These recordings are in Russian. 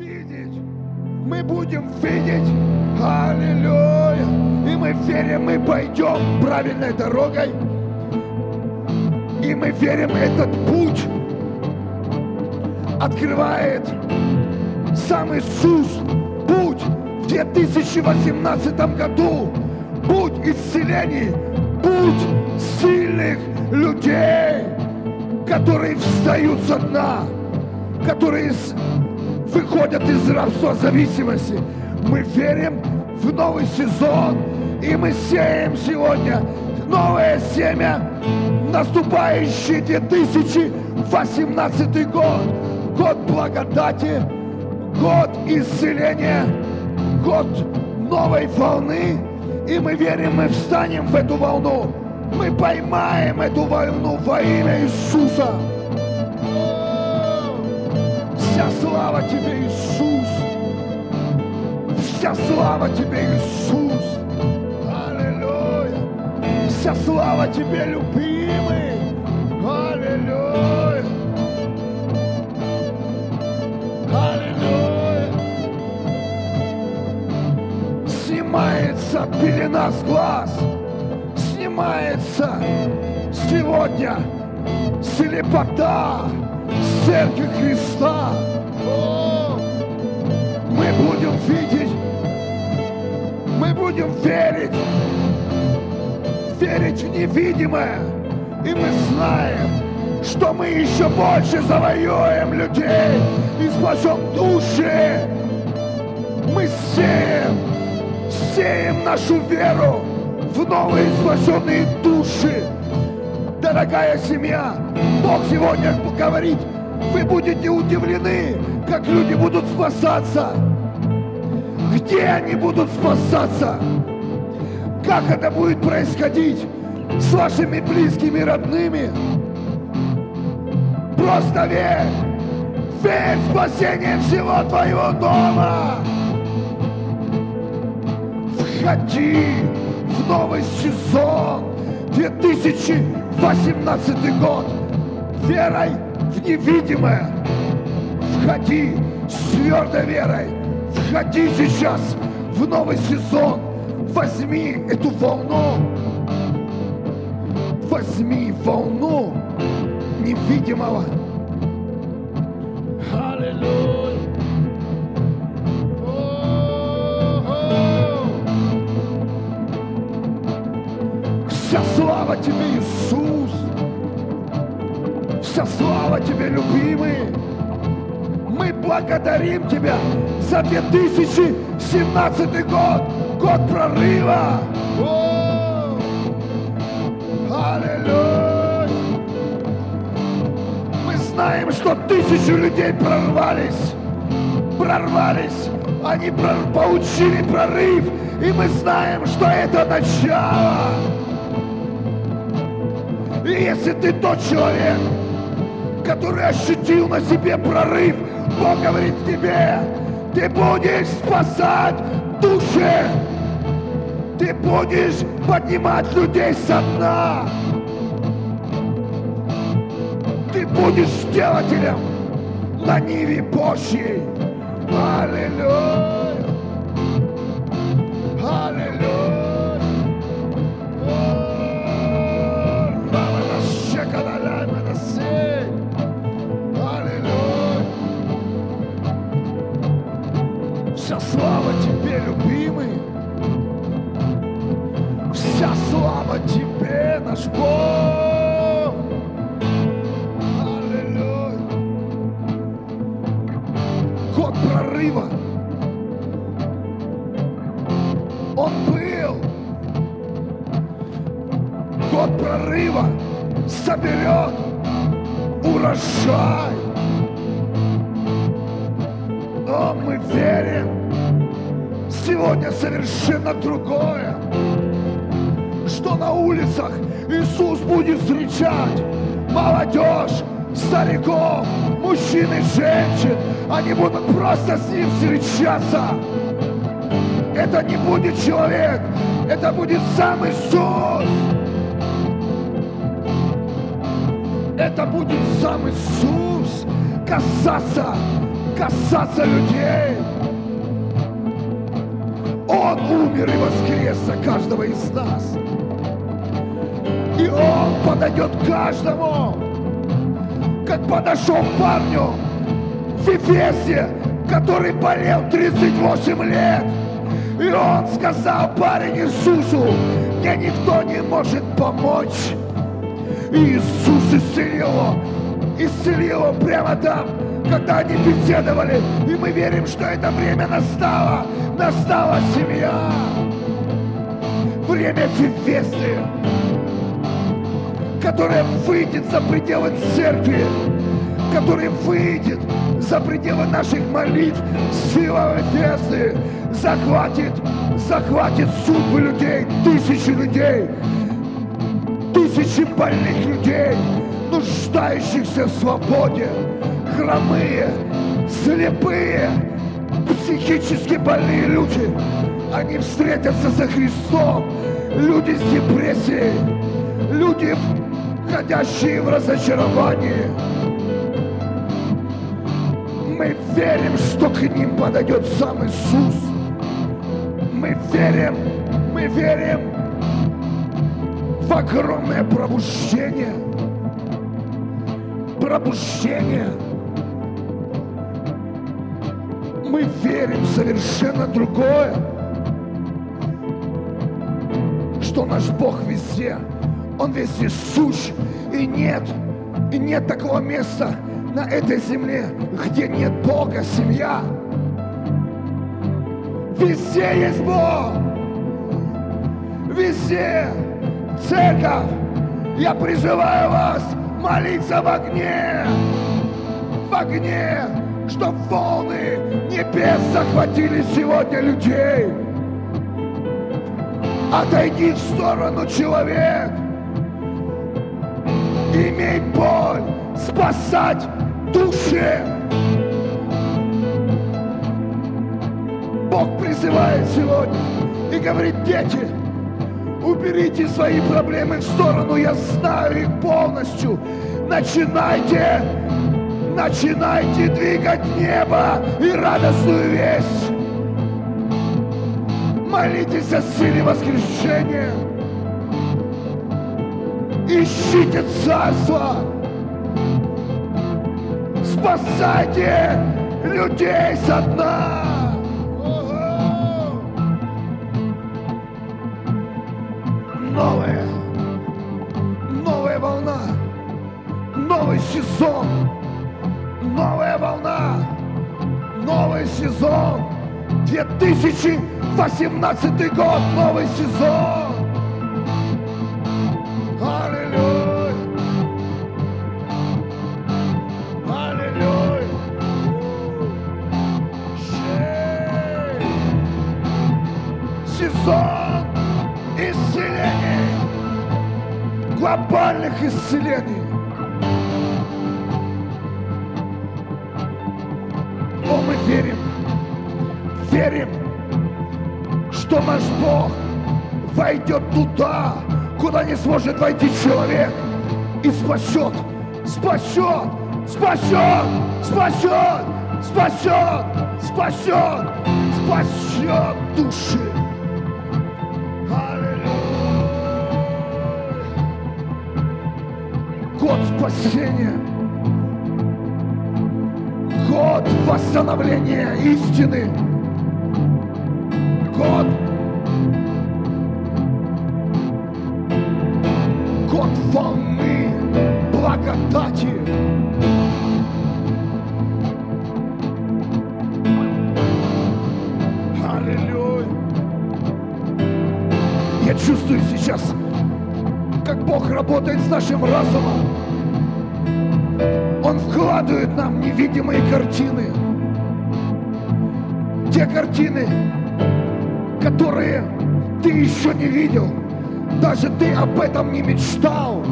видеть, мы будем видеть, аллилуйя, и мы верим, мы пойдем правильной дорогой, и мы верим, этот путь открывает сам Иисус, путь в 2018 году, путь исцелений, путь сильных людей, которые встают со дна, которые выходят из рабства зависимости. Мы верим в новый сезон, и мы сеем сегодня новое семя, наступающий 2018 год, год благодати, год исцеления, год новой волны, и мы верим, мы встанем в эту волну, мы поймаем эту волну во имя Иисуса. Слава Тебе, Иисус. Вся слава Тебе, Иисус. Аллилуйя. Вся слава Тебе, любимый. Аллилуйя. Аллилуйя. Снимается пелена с глаз. Снимается сегодня слепота церкви Христа. Мы будем видеть, мы будем верить, верить в невидимое. И мы знаем, что мы еще больше завоюем людей и спасем души. Мы сеем, сеем нашу веру в новые спасенные души. Дорогая семья, Бог сегодня говорит, вы будете удивлены, как люди будут спасаться. Где они будут спасаться? Как это будет происходить с вашими близкими, родными? Просто верь. Верь в спасение всего твоего дома. Входи в новый сезон 2018 год верой в невидимое. Входи с твердой верой. Входи сейчас в новый сезон. Возьми эту волну. Возьми волну невидимого. Аллилуйя. Вся слава тебе, Иисус. Вся слава тебе, любимый. Мы благодарим Тебя за 2017 год, год прорыва. Аллилуйя! Мы знаем, что тысячи людей прорвались, прорвались, они прор- получили прорыв, и мы знаем, что это начало. И если ты тот человек, который ощутил на себе прорыв, Бог говорит тебе, ты будешь спасать души, ты будешь поднимать людей со дна, ты будешь делателем на Ниве Божьей. Аллилуйя! Наш Бог! Аллилуйя! Год прорыва! Он был! Год прорыва соберет урожай! О, мы верим! Сегодня совершенно другое! Что на улицах Иисус будет встречать молодежь, стариков, мужчин и женщин. Они будут просто с ним встречаться. Это не будет человек, это будет сам Иисус. Это будет сам Иисус касаться, касаться людей. Он умер и воскрес за каждого из нас. И Он подойдет каждому, как подошел парню в Эфесе, который болел 38 лет. И он сказал парень Иисусу, мне никто не может помочь. И Иисус исцелил его, исцелил его прямо там, когда они беседовали. И мы верим, что это время настало. Настала семья. Время Фефесты, которая выйдет за пределы церкви, которая выйдет за пределы наших молитв. Сила Фефесты захватит, захватит судьбы людей, тысячи людей, тысячи больных людей, нуждающихся в свободе, хромые, слепые, психически больные люди. Они встретятся со Христом. Люди с депрессией, люди, ходящие в разочаровании. Мы верим, что к ним подойдет сам Иисус. Мы верим, мы верим в огромное пробуждение. Пробуждение. Мы верим в совершенно другое. Что наш Бог везде. Он везде сущ. И нет, и нет такого места на этой земле, где нет Бога, семья. Везде есть Бог. Везде. Церковь. Я призываю вас молиться в огне. В огне, чтоб волны небес захватили сегодня людей. Отойди в сторону, человек. Имей боль, спасать души. Бог призывает сегодня и говорит, дети, уберите свои проблемы в сторону, я знаю их полностью. Начинайте, начинайте двигать небо и радостную весть. Молитесь о силе воскрешения. Ищите царство. Спасайте людей со дна. Новая, новая волна, новый сезон, новая волна, новый сезон. 2018 год, новый сезон. Исцелений. О, мы верим, верим, что наш Бог войдет туда, куда не сможет войти человек и спасет, спасет, спасет, спасет, спасет, спасет, спасет души. Спасения. Год восстановления истины. Год. Год волны благодати. Аллилуйя. Я чувствую сейчас, как Бог работает с нашим разумом. Он вкладывает нам невидимые картины. Те картины, которые ты еще не видел. Даже ты об этом не мечтал.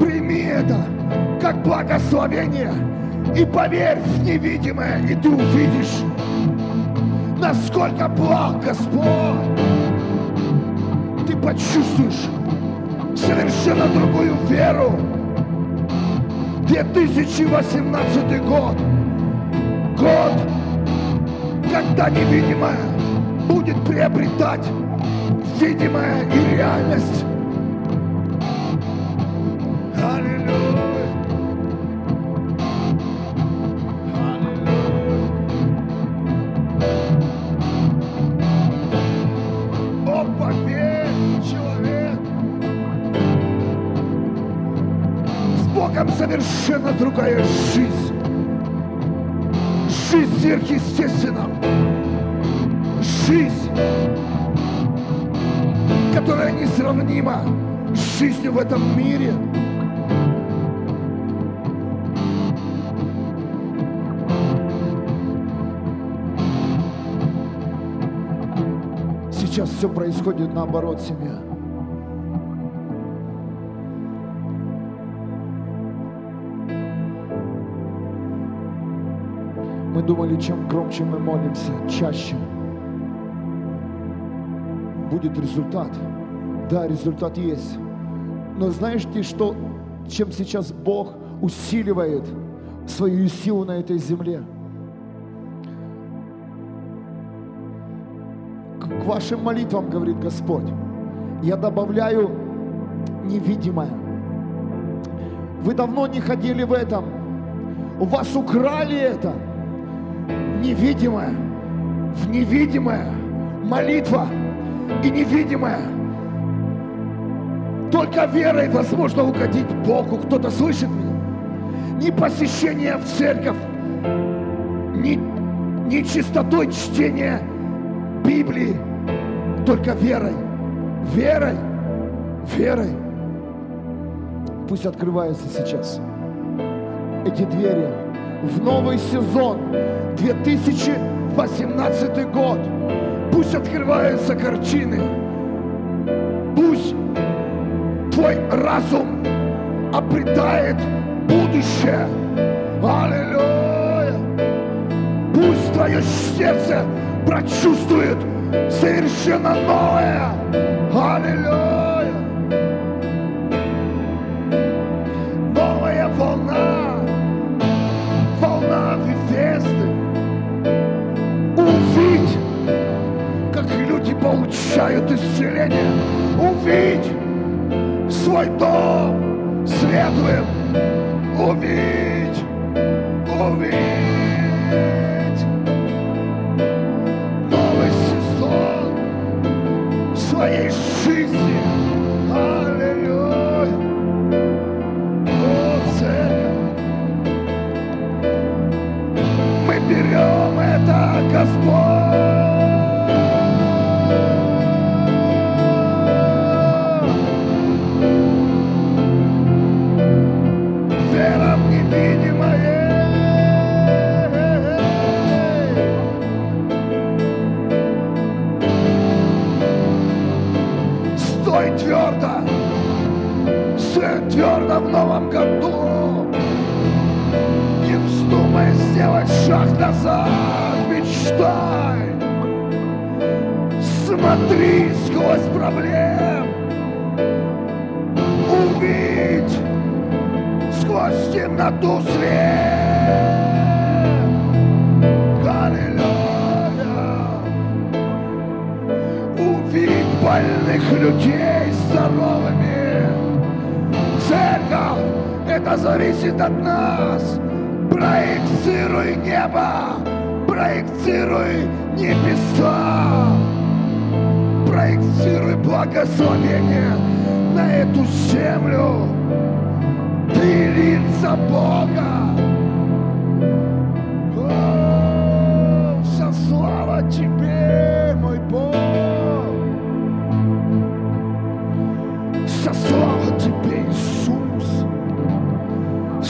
Прими это как благословение и поверь в невидимое, и ты увидишь, насколько благ Господь. Ты почувствуешь совершенно другую веру. 2018 год Год, когда невидимое будет приобретать видимое и реальность. Другая жизнь. Жизнь сверхъестественна. Жизнь, которая несравнима с жизнью в этом мире. Сейчас все происходит наоборот, семья. Мы думали, чем громче мы молимся, чаще будет результат. Да, результат есть. Но знаешь ты, что, чем сейчас Бог усиливает свою силу на этой земле? К вашим молитвам, говорит Господь, я добавляю невидимое. Вы давно не ходили в этом. У вас украли это. Невидимое. В невидимое. Молитва и невидимое. Только верой возможно угодить Богу. Кто-то слышит меня? Не посещение в церковь, не, не чистотой чтения Библии, только верой. Верой. Верой. Пусть открываются сейчас эти двери в новый сезон 2018 год. Пусть открываются картины. Пусть твой разум обретает будущее. Аллилуйя. Пусть твое сердце прочувствует совершенно новое. Аллилуйя. Получают исцеление. Увидь свой дом светлым. Увидь, увидь. Новый сезон своей жизни. Аллилуйя. О, церковь. Мы берем это, Господь. Году. Не вздумай сделать шаг назад, мечтай. Смотри сквозь проблем. Увидь сквозь темноту свет. Больных людей здоровыми. Церковь, это зависит от нас. Проецируй небо, проецируй небеса. Проецируй благословение на эту землю. Ты лица Бога. О, Вся слава Тебе, мой Бог.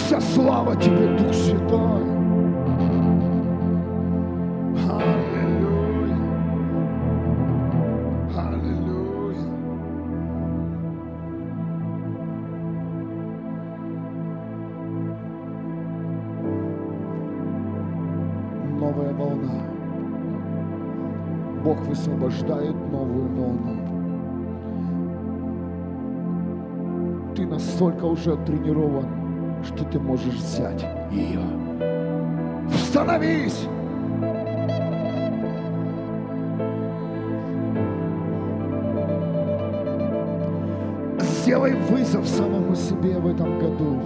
Вся слава Тебе, Дух Святой. Аллилуйя. Аллилуйя. Новая волна. Бог высвобождает новую волну. Ты настолько уже тренирован, что ты можешь взять ее. Становись. Сделай вызов самому себе в этом году.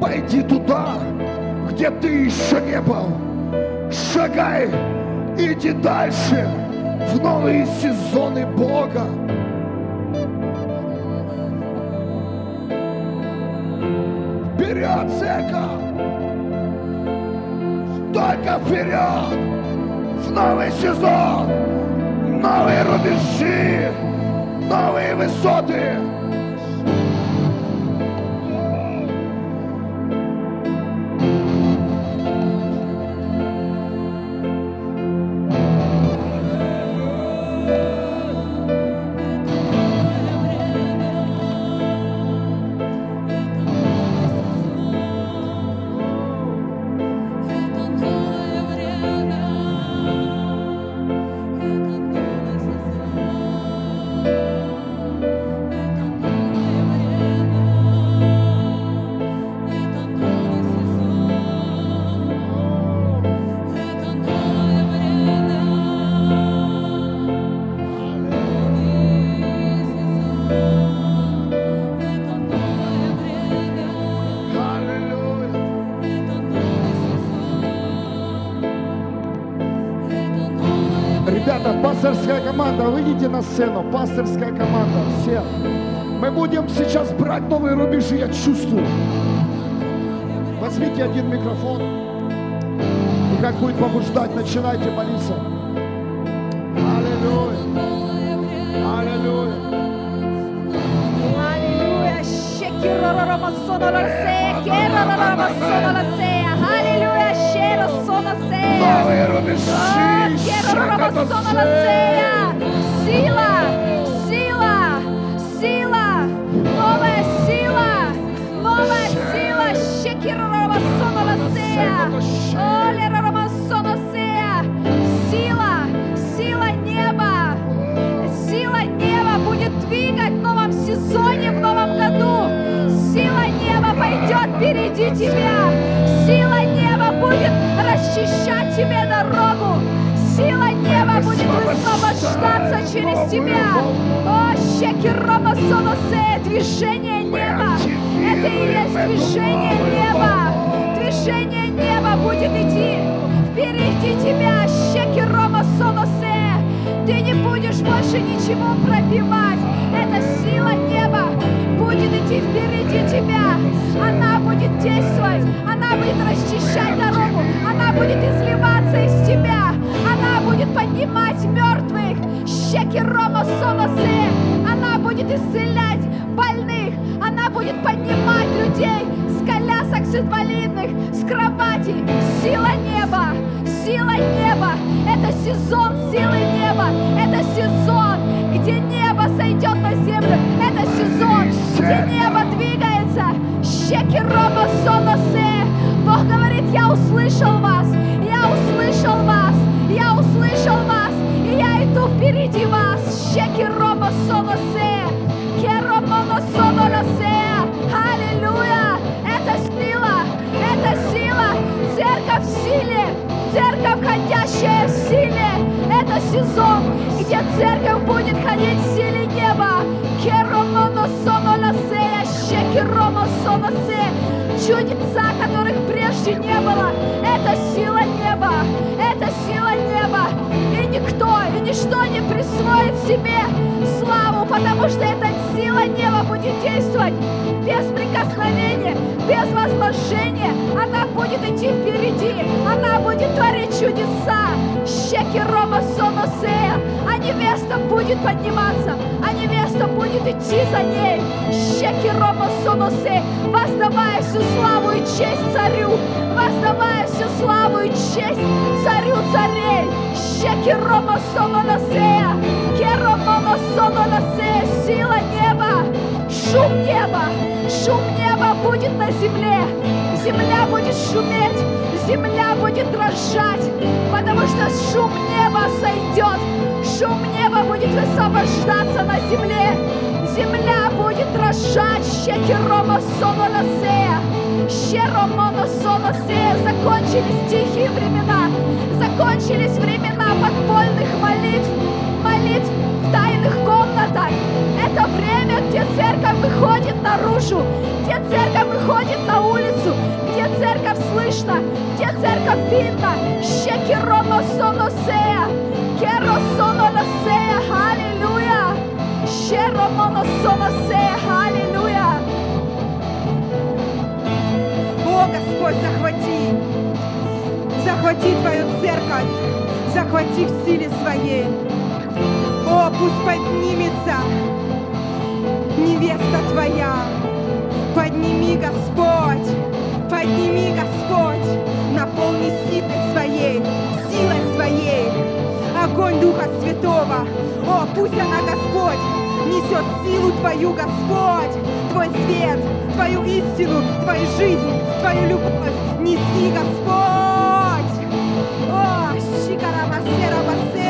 Пойди туда, где ты еще не был. Шагай, иди дальше в новые сезоны Бога. Церковь! Только вперед! В новый сезон! Новые рубежи! Новые высоты! Выйдите на сцену. Пасторская команда, все. Мы будем сейчас брать новые рубежи, я чувствую. Возьмите один микрофон. И как будет побуждать, начинайте молиться. Аллилуйя. Аллилуйя. Аллилуйя. Аллилуйя. Новые рубежи. Кероророmasonolaseя. Сила, сила, сила, новая сила, новая сила. Сила, сила неба. Сила неба будет двигать в новом сезоне, в новом году. Сила неба пойдет впереди тебя. Сила неба будет расчищать тебе дорогу. Неба будет высвобождаться через тебя. О, щеки Рома Солосе, движение неба. Это и есть движение неба. Движение неба будет идти впереди тебя. Щеки Рома Солосе. Ты не будешь больше ничего пробивать. Это сила неба будет идти впереди тебя. Она будет действовать. Она будет расчищать дорогу. Она будет изливаться поднимать мертвых. Щеки Рома Солосе. Она будет исцелять больных. Она будет поднимать людей с колясок, с инвалидных, с кроватей. Сила неба, сила неба. Это сезон силы неба. Это сезон, где небо сойдет на землю. Это сезон, где небо двигается. Щеки Рома Соносе. Бог говорит, я услышал вас. Я услышал вас. Я услышал вас. И я иду впереди вас. Щеки Рома Соносе. Керомоно Сонолосе. Аллилуйя. Это сила. Это сила. Церковь в силе. Церковь, ходящая в силе. Это сезон, где церковь будет ходить в силе неба. Керомоно Сонолосе. Чудеса, которых прежде не было. Это сила неба. Это сила неба. И никто, и ничто не присвоит себе славу, потому что эта сила неба будет действовать без прикосновения, без возложения. Она будет идти впереди. Она будет творить чудеса. Щеки Рома Соносея. Невеста будет подниматься. А невеста будет идти за ней. Щеки Рома Соносея. Воздавая всю славу и честь царю. Воздавая всю славу и честь царю царей. Щеки Рома Соносея. Сила неба, шум неба, шум неба будет на земле. Земля будет шуметь, земля будет дрожать, потому что шум неба сойдет, шум неба будет высвобождаться на земле. Земля будет дрожать, щекерома сонолосея, щеромона соносея. Закончились тихие времена, закончились времена подпольных молитв, молитв тайных комнатах. Это время, где церковь выходит наружу, где церковь выходит на улицу, где церковь слышно, где церковь видно. Щекерома соносея, керосонолосея, аллилуйя. Щеромона соносея, аллилуйя. О, Господь, захвати, захвати Твою церковь, захвати в силе Своей. О, пусть поднимется невеста Твоя. Подними, Господь, подними, Господь, наполни силой Своей, силой Своей. Огонь Духа Святого. О, пусть она, Господь, несет силу Твою, Господь, Твой свет, Твою истину, Твою жизнь, Твою любовь. Неси, Господь. О, Шикарабасера Басера.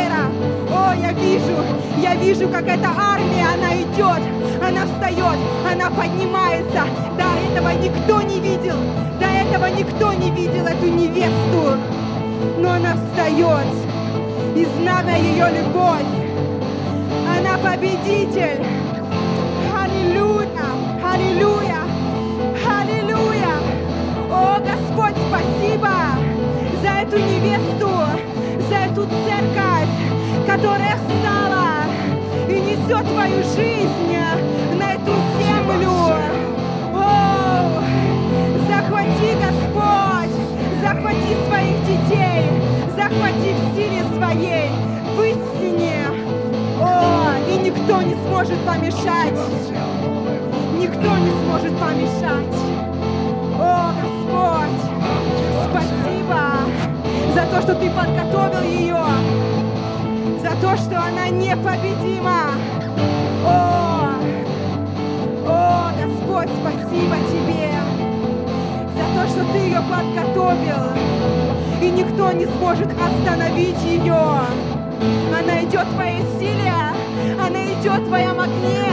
Я вижу, я вижу, как эта армия, она идет, она встает, она поднимается. До этого никто не видел, до этого никто не видел эту невесту. Но она встает, и знамя ее любовь. Она победитель. Аллилуйя, аллилуйя, аллилуйя. О, Господь, спасибо за эту невесту, за эту церковь, которая встала и несет твою жизнь на эту землю. О, захвати, Господь, захвати своих детей, захвати в силе своей, в истине. О, и никто не сможет помешать. Никто не сможет помешать. О, Господь, спасибо за то, что Ты подготовил ее, за то, что она непобедима. О, о, Господь, спасибо Тебе за то, что Ты ее подготовил, и никто не сможет остановить ее. Она идет Твоей силе, она идет в Твоем огне,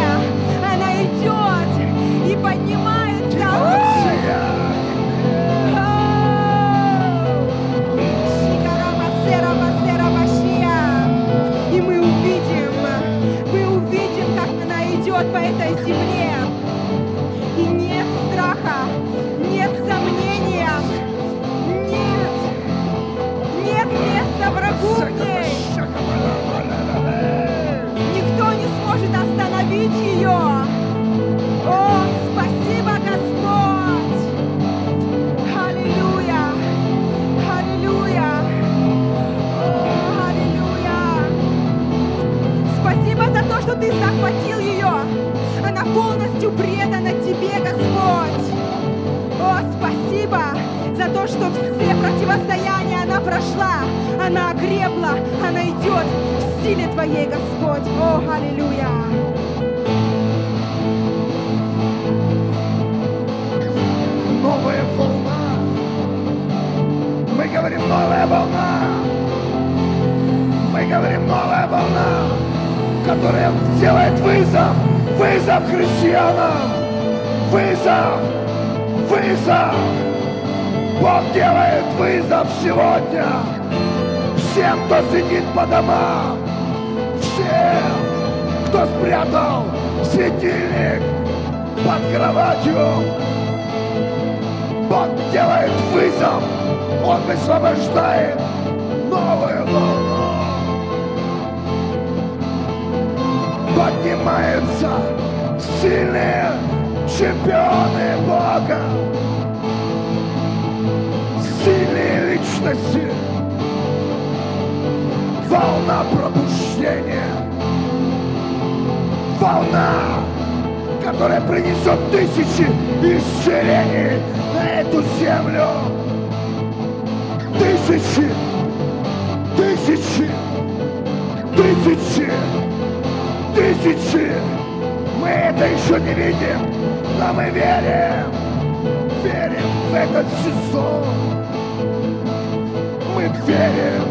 верим,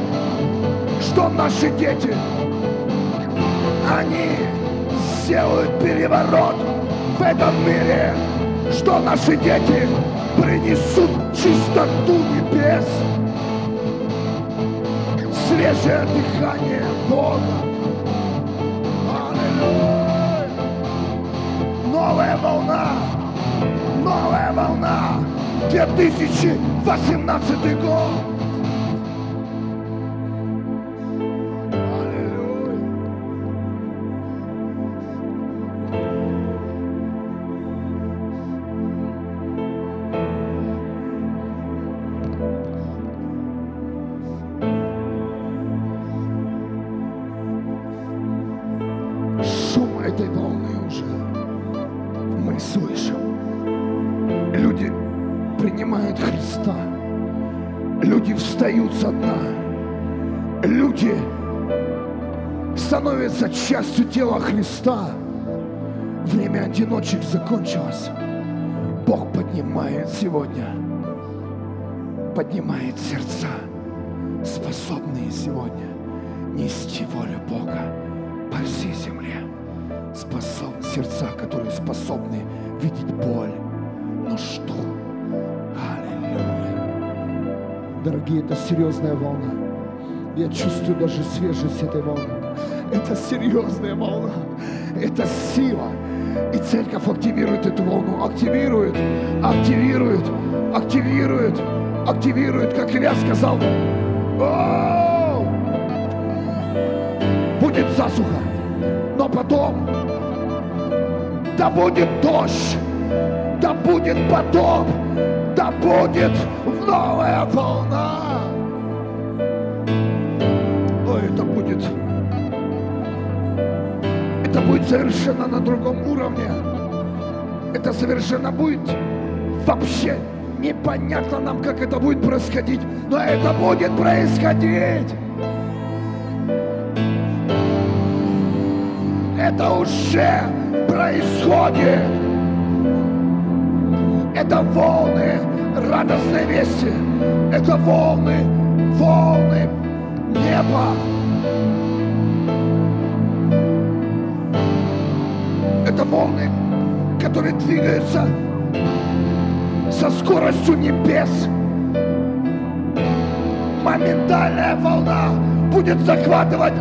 что наши дети, они сделают переворот в этом мире, что наши дети принесут чистоту небес, свежее дыхание Бога. Аллилуйя! Новая волна, новая волна, 2018 год. Тела Христа. Время одиночек закончилось. Бог поднимает сегодня, поднимает сердца, способные сегодня нести волю Бога по всей земле. Способ, сердца, которые способны видеть боль, нужду. Аллилуйя. Дорогие, это серьезная волна. Я чувствую даже свежесть этой волны. Это серьезная волна. Это сила. И церковь активирует эту волну. Активирует, активирует, активирует, активирует, как Илья сказал. «Оу!» Будет засуха. Но потом да будет дождь, да будет потоп, да будет новая волна. Это будет совершенно на другом уровне. Это совершенно будет вообще непонятно нам, как это будет происходить, но это будет происходить. Это уже происходит. Это волны радостной вести. Это волны, волны неба. Волны, которые двигаются со скоростью небес. Моментальная волна будет захватывать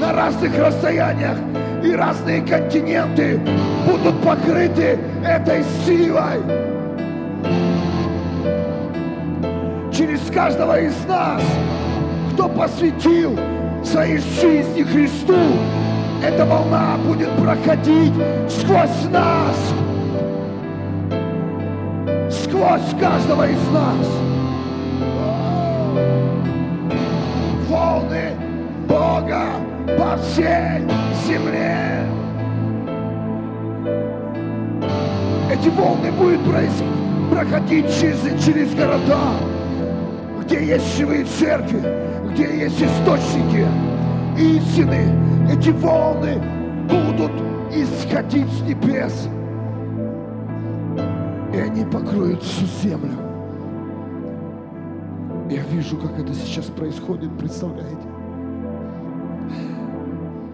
на разных расстояниях и разные континенты будут покрыты этой силой. Через каждого из нас, кто посвятил своей жизни Христу, эта волна будет проходить сквозь нас, сквозь каждого из нас. Волны Бога по всей земле. Эти волны будут проходить через, через города, где есть живые церкви, где есть источники истины. Эти волны будут исходить с небес. И они покроют всю землю. Я вижу, как это сейчас происходит, представляете?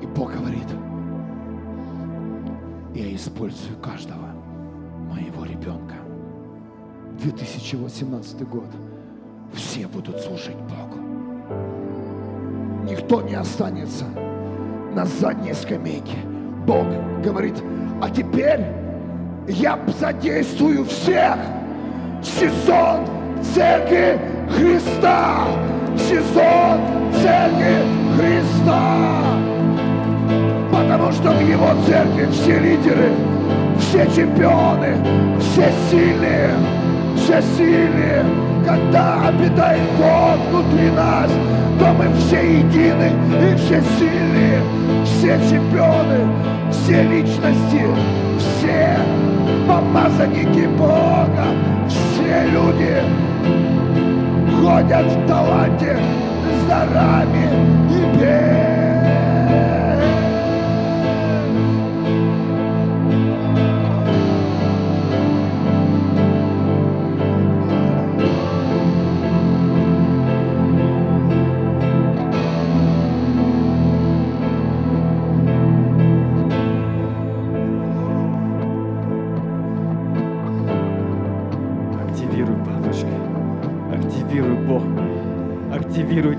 И Бог говорит, я использую каждого моего ребенка. 2018 год. Все будут служить Богу. Никто не останется на задней скамейке. Бог говорит, а теперь я задействую всех. Сезон Церкви Христа. Сезон Церкви Христа. Потому что в Его церкви все лидеры, все чемпионы, все сильные, все сильные. Когда обитает Бог внутри нас, то мы все едины и все сильные, все чемпионы, все личности, все помазанники Бога, все люди ходят в таланте с дарами небес.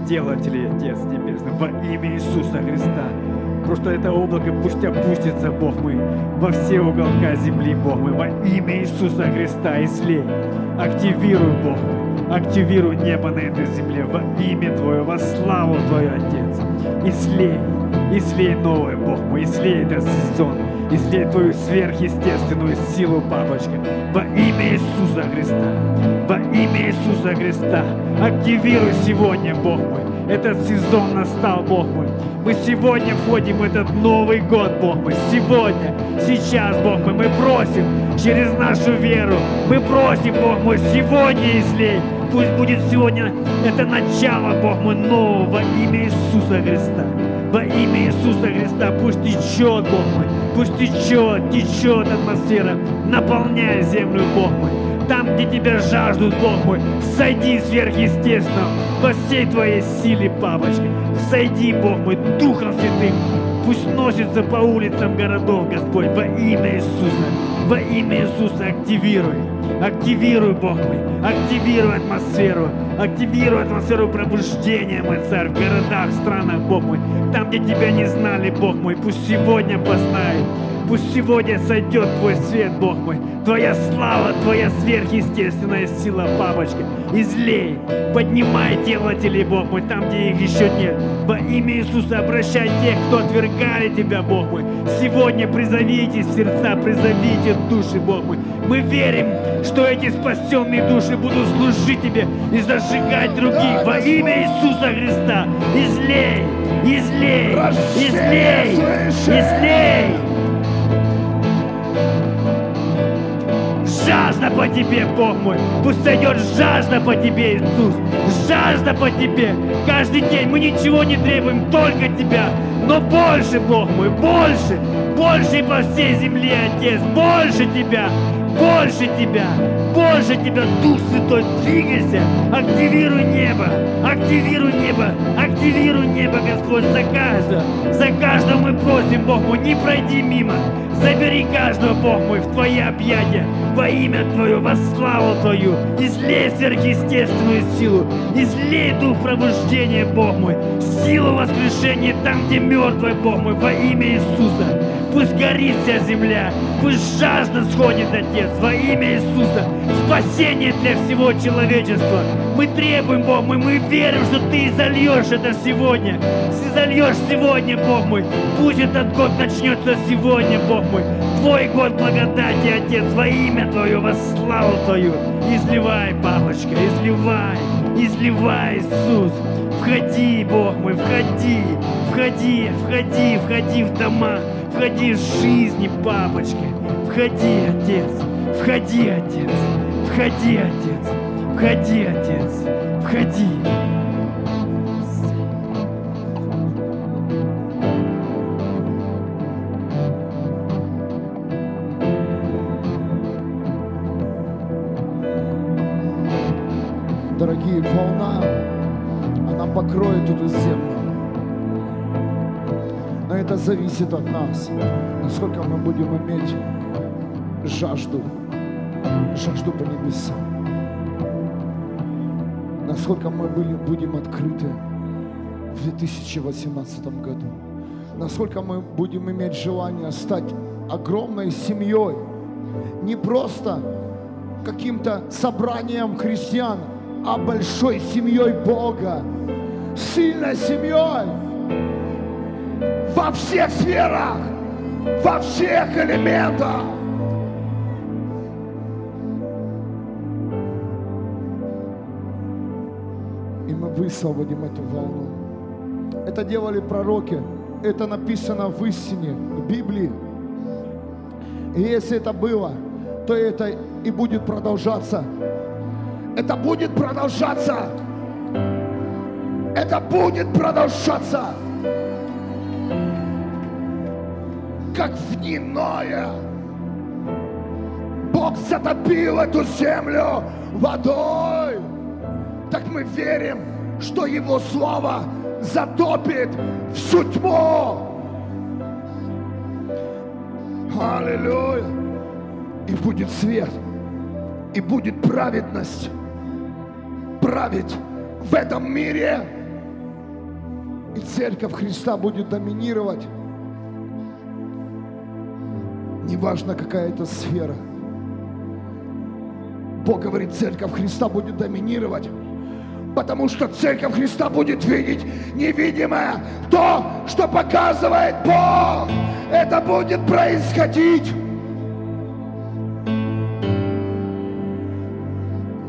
Активируй делателей, Отец Небесный, во имя Иисуса Христа. Просто это облако пусть опустится, Бог мой, во все уголка земли, Бог мой, во имя Иисуса Христа и слей. Активируй, Бог мой, активируй небо на этой земле во имя Твое, во славу Твою, Отец. И слей, и слей новое, Бог мой, и слей этот сезон, и слей Твою сверхъестественную силу, папочка, во имя Иисуса Христа, во имя Иисуса Христа. Активируй сегодня, Бог мой, этот сезон настал, Бог мой. Мы сегодня входим в этот Новый год, Бог мой. Сегодня, сейчас, Бог мой, мы просим через нашу веру. Мы просим, Бог мой, сегодня излей. Пусть будет сегодня это начало, Бог мой, нового во имя Иисуса Христа. Во имя Иисуса Христа пусть течет, Бог мой, пусть течет, течет атмосфера, наполняя землю, Бог мой. Там, где тебя жаждут, Бог мой, сойди сверхъестественно во всей твоей силе, папочка. Сойди, Бог мой, Духом Святым. Пусть носится по улицам городов, Господь, во имя Иисуса. Во имя Иисуса активируй. Активируй, Бог мой. Активируй атмосферу. Активируй атмосферу пробуждения, мой царь, в городах, странах, Бог мой. Там, где тебя не знали, Бог мой, пусть сегодня познают. Пусть сегодня сойдет Твой свет, Бог мой, Твоя слава, Твоя сверхъестественная сила, папочка. Излей, поднимай делателей, Бог мой, там, где их еще нет. Во имя Иисуса обращай тех, кто отвергали Тебя, Бог мой. Сегодня призовитесь в сердца, призовите души, Бог мой. Мы верим, что эти спасенные души будут служить Тебе и зажигать других. Во имя Иисуса Христа излей, излей, излей, излей. Жажда по тебе, Бог мой. Пусть сойдет жажда по тебе, Иисус. Жажда по тебе. Каждый день мы ничего не требуем, только тебя. Но больше, Бог мой, больше. Больше по всей земле, Отец. Больше тебя. Больше тебя, больше тебя, Дух Святой, двигайся, активируй небо, активируй небо, активируй небо, Господь, за каждого, за каждого мы просим, Бог мой, не пройди мимо, забери каждого, Бог мой, в Твои объятия, во имя Твое, во славу Твою, излей сверхъестественную силу, излей дух пробуждения, Бог мой, силу воскрешения там, где мертвый, Бог мой, во имя Иисуса. Пусть горит вся земля, пусть жажда сходит, Отец, во имя Иисуса. Спасение для всего человечества. Мы требуем, Бог мой, мы верим, что Ты зальешь это сегодня. Ты зальешь сегодня, Бог мой. Пусть этот год начнется сегодня, Бог мой. Твой год благодати, Отец, во имя Твое, во славу Твою. Изливай, папочка, изливай, изливай, Иисус. Входи, Бог мой, входи, входи, входи, входи в дома, входи в жизни, папочки. Входи, Отец, входи, Отец, входи, Отец, входи, Отец, входи. Дорогие, волна, она покроет эту землю. Но это зависит от нас, насколько мы будем иметь жажду, жажду по небесам. Насколько мы были, будем открыты в 2018 году. Насколько мы будем иметь желание стать огромной семьей. Не просто каким-то собранием христиан, а большой семьей Бога. Сильной семьей во всех сферах, во всех элементах. Высвободим эту волну. Это делали пророки. Это написано в истине, в Библии. И если это было, то это и будет продолжаться. Это будет продолжаться. Это будет продолжаться. Как в дни Ноя. Бог затопил эту землю водой. Так мы верим, что Его Слово затопит всю тьму. Аллилуйя. И будет свет, и будет праведность. Править в этом мире. И церковь Христа будет доминировать. Неважно, какая это сфера. Бог говорит, церковь Христа будет доминировать. Потому что церковь Христа будет видеть невидимое. То, что показывает Бог, это будет происходить.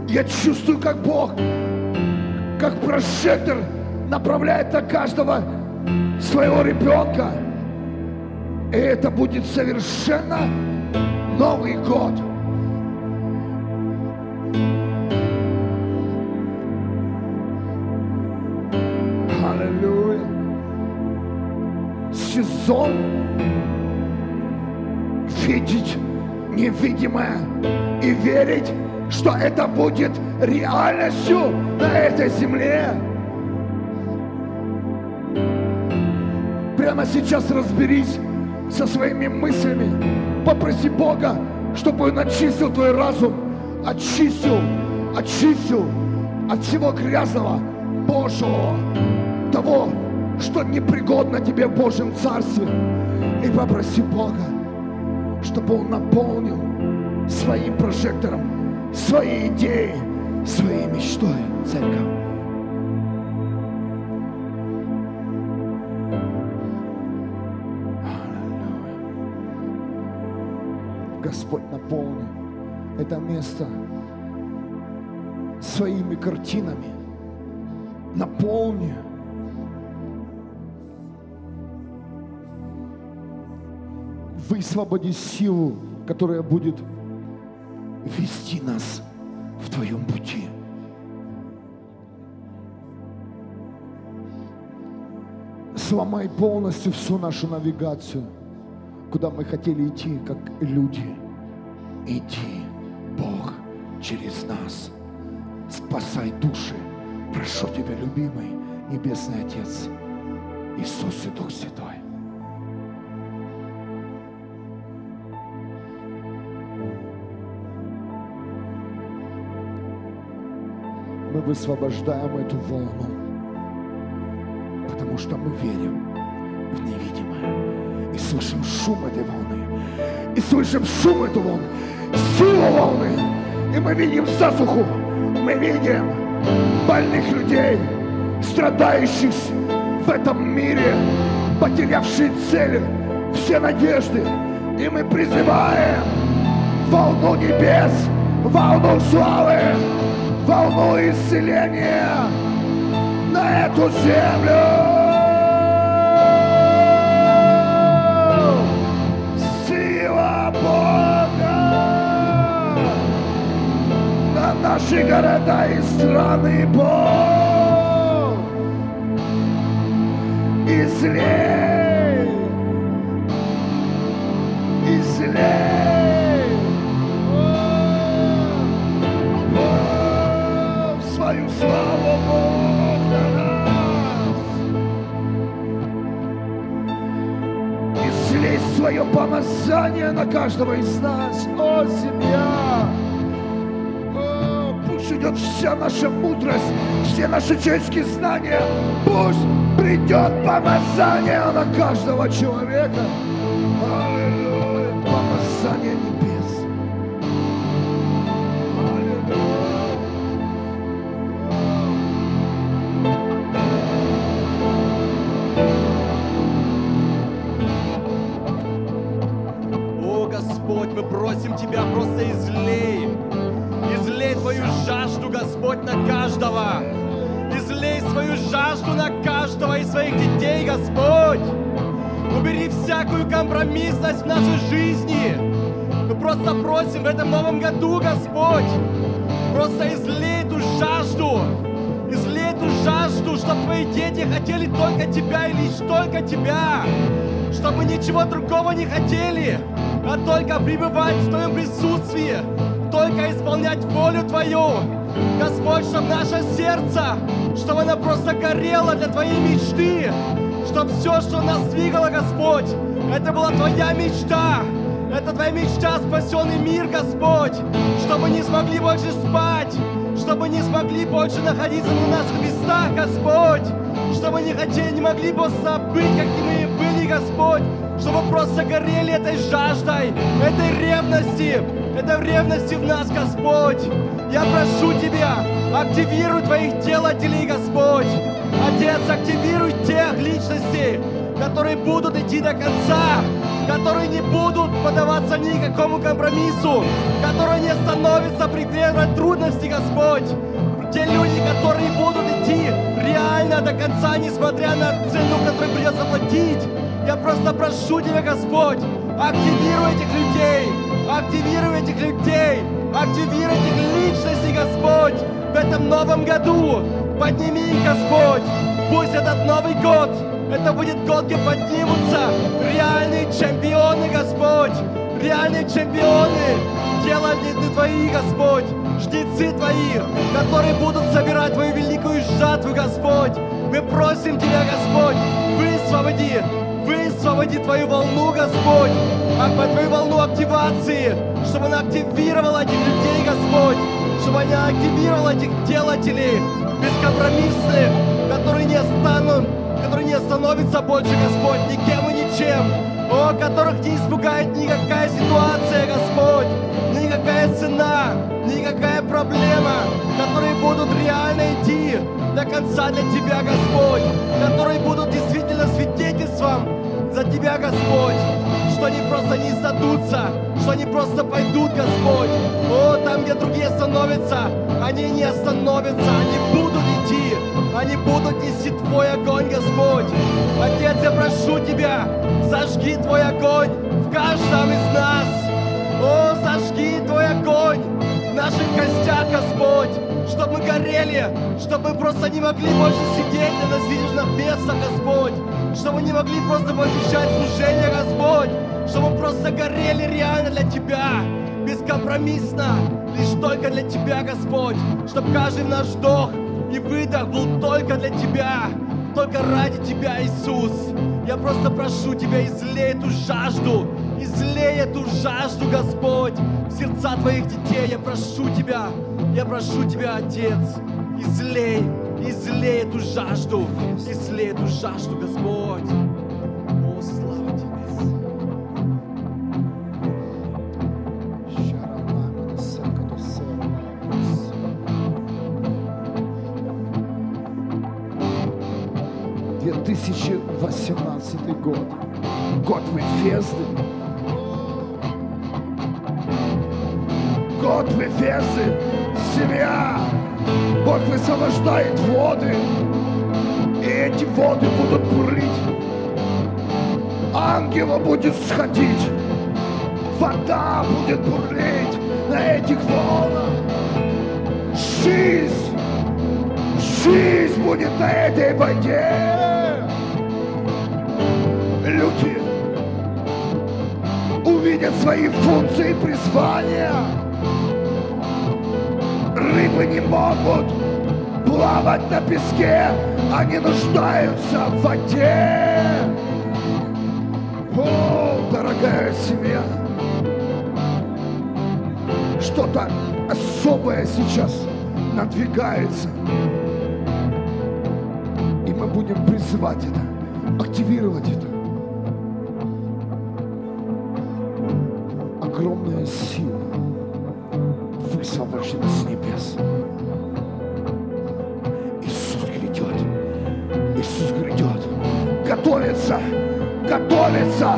Я чувствую, как Бог, как прожектор направляет на каждого своего ребенка. И это будет совершенно Новый год. Сезон видеть невидимое и верить, что это будет реальностью на этой земле. Прямо сейчас разберись со своими мыслями. Попроси Бога, чтобы Он очистил твой разум, очистил, очистил от всего грязного, Божьего, того, что непригодно тебе в Божьем Царстве. И попроси Бога, чтобы Он наполнил своим прожектором свои идеи, своей мечтой церковь. Господь наполни это место своими картинами. Наполни. Высвободи силу, которая будет вести нас в Твоем пути. Сломай полностью всю нашу навигацию, куда мы хотели идти, как люди. Иди, Бог, через нас. Спасай души. Прошу Тебя, любимый Небесный Отец, Иисус и Дух Святой. Мы высвобождаем эту волну, потому что мы верим в невидимое. И слышим шум этой волны, и слышим шум этой волны, силу волны, и мы видим засуху, мы видим больных людей, страдающих в этом мире, потерявшие цели, все надежды, и мы призываем волну небес, волну славы, волну исцеления на эту землю. Сила Бога на наши города и страны Бог. Излей, излей. Славу Бог на нас. Излей свое помазание на каждого из нас, о семья. О, Пусть идет вся наша мудрость, все наши человеческие знания. Пусть придет помазание на каждого человека. Ничего другого не хотели, а только пребывать в Твоем присутствии, только исполнять волю Твою. Господь, чтобы наше сердце, чтобы оно просто горело для Твоей мечты, чтобы все, что нас двигало, Господь, это была Твоя мечта. Это Твоя мечта, спасенный мир, Господь, чтобы не смогли больше спать, чтобы не смогли больше находиться на наших местах, Господь, чтобы не хотели, не могли просто быть, какими мы были, Господь, чтобы просто горели этой жаждой, этой ревности, этой ревности в нас, Господь. Я прошу Тебя, активируй Твоих делателей, Господь. Отец, активируй тех личностей, которые будут идти до конца, которые не будут подаваться никакому компромиссу, которые не остановятся при первой трудности, Господь. Те люди, которые будут идти реально до конца, несмотря на цену, которую придется платить. Я просто прошу Тебя, Господь, активируй этих людей, активируй этих людей, активируй этих личностей, Господь, в этом новом году. Подними их, Господь. Пусть этот Новый год, это будет год, где поднимутся реальные чемпионы, Господь. Реальные чемпионы. Делали ты Твои, Господь. Жнецы Твои, которые будут собирать Твою великую жатву, Господь. Мы просим Тебя, Господь, высвободи, высвободи Твою волну, Господь, а по Твою волну активации, чтобы она активировала этих людей, Господь, чтобы она активировала этих делателей, бескомпромиссных, которые не станут, которые не остановятся больше, Господь, никем и ничем, о, которых не испугает никакая ситуация, Господь, никакая цена, никакая проблема, которые будут реально идти до конца для Тебя, Господь, которые будут действительно свидетельством за Тебя, Господь, что они просто не сдадутся, что они просто пойдут, Господь. О, там, где другие остановятся, они не остановятся, они будут идти, они будут нести Твой огонь, Господь. Отец, я прошу Тебя, зажги Твой огонь в каждом из нас. О, зажги Твой огонь в наших костях, Господь, чтобы мы горели, чтобы мы просто не могли больше сидеть на насиженных местах, Господь, чтобы не могли просто посещать служение, Господь, чтобы мы просто горели реально для Тебя, бескомпромиссно, лишь только для Тебя, Господь, чтобы каждый наш вдох и выдох был только для Тебя, только ради Тебя, Иисус. Я просто прошу Тебя, излей эту жажду, излей эту жажду, Господь, в сердца Твоих детей. Я прошу Тебя, я прошу Тебя, Отец, излей, излей эту жажду, излей эту жажду, Господь. О, слава Тебе. Две тысячи восемнадцатый год. Год Вефезды. Год Вефезды. Семья. Бог высвобождает воды. И эти воды будут бурлить. Ангела будет сходить. Вода будет бурлить на этих волнах. Жизнь Жизнь будет на этой воде. Люди увидят свои функции и призвания. Рыбы не могут плавать на песке, они нуждаются в воде. О, дорогая семья, что-то особое сейчас надвигается. И мы будем призывать это, активировать это. Готовится.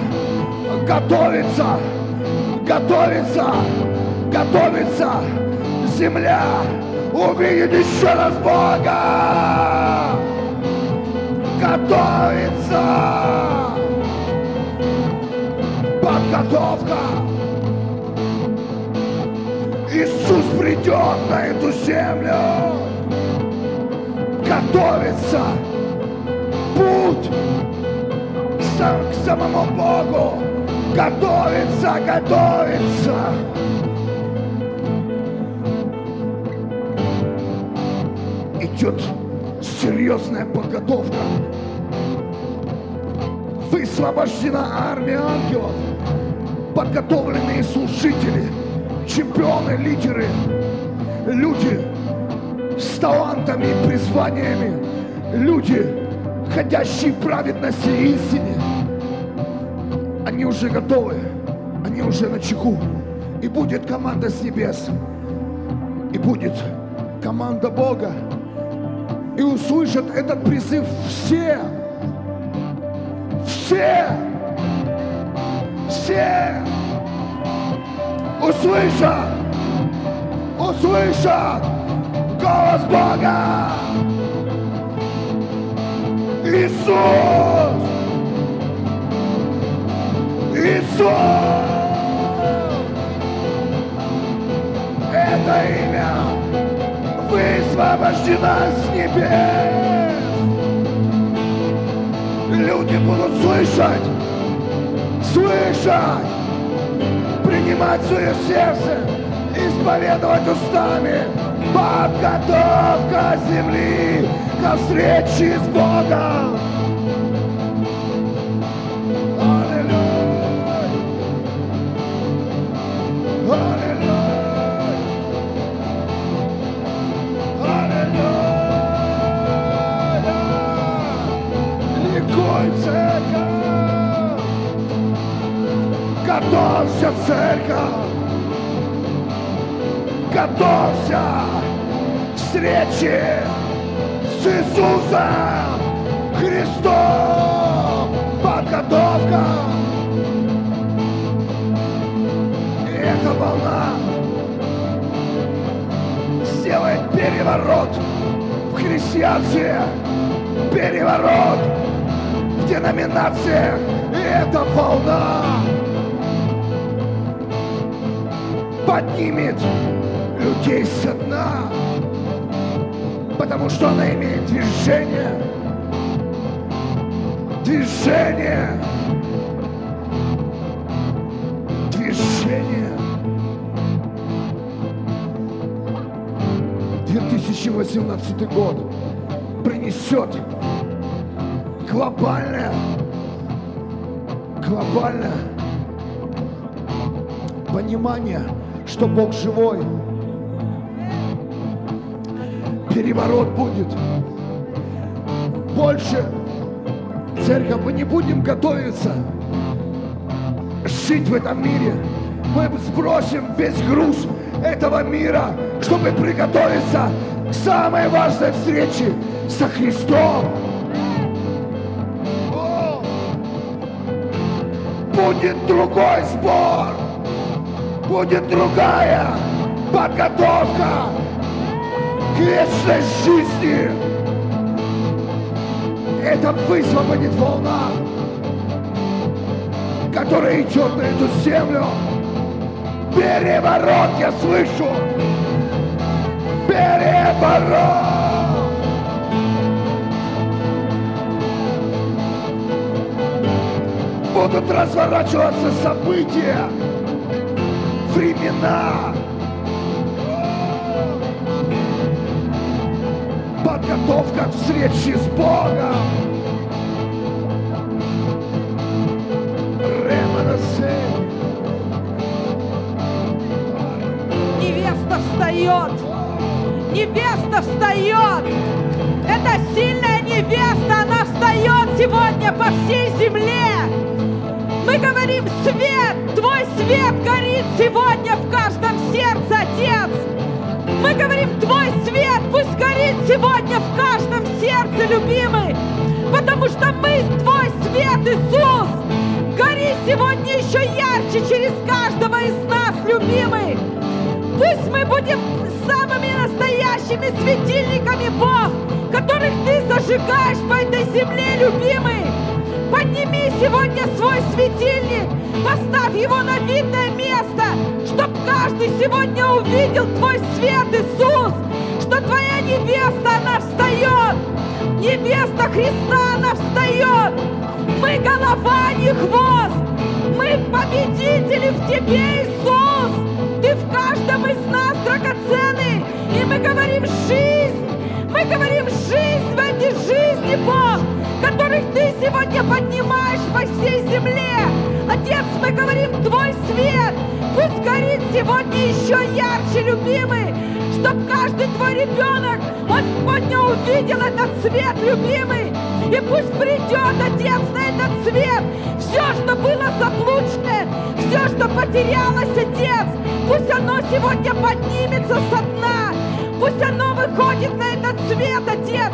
Готовится. Готовится. Готовится. Земля увидит еще раз Бога. Готовится. Подготовка. Иисус придет на эту землю. Готовится путь сам- к самому Богу. Готовится, готовится. Идет серьезная подготовка. Высвобождена армия ангелов, подготовленные служители, чемпионы, лидеры, люди, с талантами и призваниями. Люди, ходящие в праведности и истине, они уже готовы, они уже на чеку. И будет команда с небес, и будет команда Бога. И услышат этот призыв все, все, все услышат, услышат голос Бога. Иисус! Иисус! Это имя высвобождено с небес. Люди будут слышать, слышать, принимать свое сердце, исповедовать устами. Подготовка земли ко встрече с Богом. Готовься, церковь. Готовься к встрече с Иисусом Христом. Подготовка. Эта волна сделает переворот в христианстве. Переворот в деноминациях. И эта волна поднимет людей со дна, потому что она имеет движение. Движение. Движение. 2018 год принесет глобальное, глобальное понимание, что Бог живой. Переворот будет. Больше, церковь, мы не будем готовиться жить в этом мире. Мы сбросим весь груз этого мира, чтобы приготовиться к самой важной встрече со Христом. Будет другой сбор, будет другая подготовка к вечной жизни. Это высвободит волна, которая идет на эту землю. Переворот, я слышу! Переворот! Будут разворачиваться события, времена. Подготовка к встрече с Богом. Невеста встает! Невеста встает! Это сильная невеста, она встает сегодня по всей земле! Говорим, свет, твой свет горит сегодня в каждом сердце, Отец! Мы говорим, твой свет пусть горит сегодня в каждом сердце, любимый! Потому что мы, твой свет, Иисус, гори сегодня еще ярче через каждого из нас, любимый! Пусть мы будем самыми настоящими светильниками, Бог, которых Ты зажигаешь по этой земле, любимый. Подними сегодня свой светильник, поставь его на видное место, чтобы каждый сегодня увидел Твой свет, Иисус, что Твоя невеста, она встает. Невеста Христа, она встает. Мы голова, а не хвост. Мы победители в Тебе, Иисус. Ты в каждом из нас драгоценный. И мы говорим жизнь. Мы говорим жизнь в этой жизни, Бог, которых Ты сегодня поднимаешь по всей земле. Отец, мы говорим Твой свет Пусть горит сегодня еще ярче, любимый, чтобы каждый твой ребенок, он сегодня увидел этот свет, любимый. И пусть придет, Отец, на этот свет. Все, что было заблудшее, все, что потерялось, Отец, пусть оно сегодня поднимется со дна. Пусть оно выходит свет, Отец,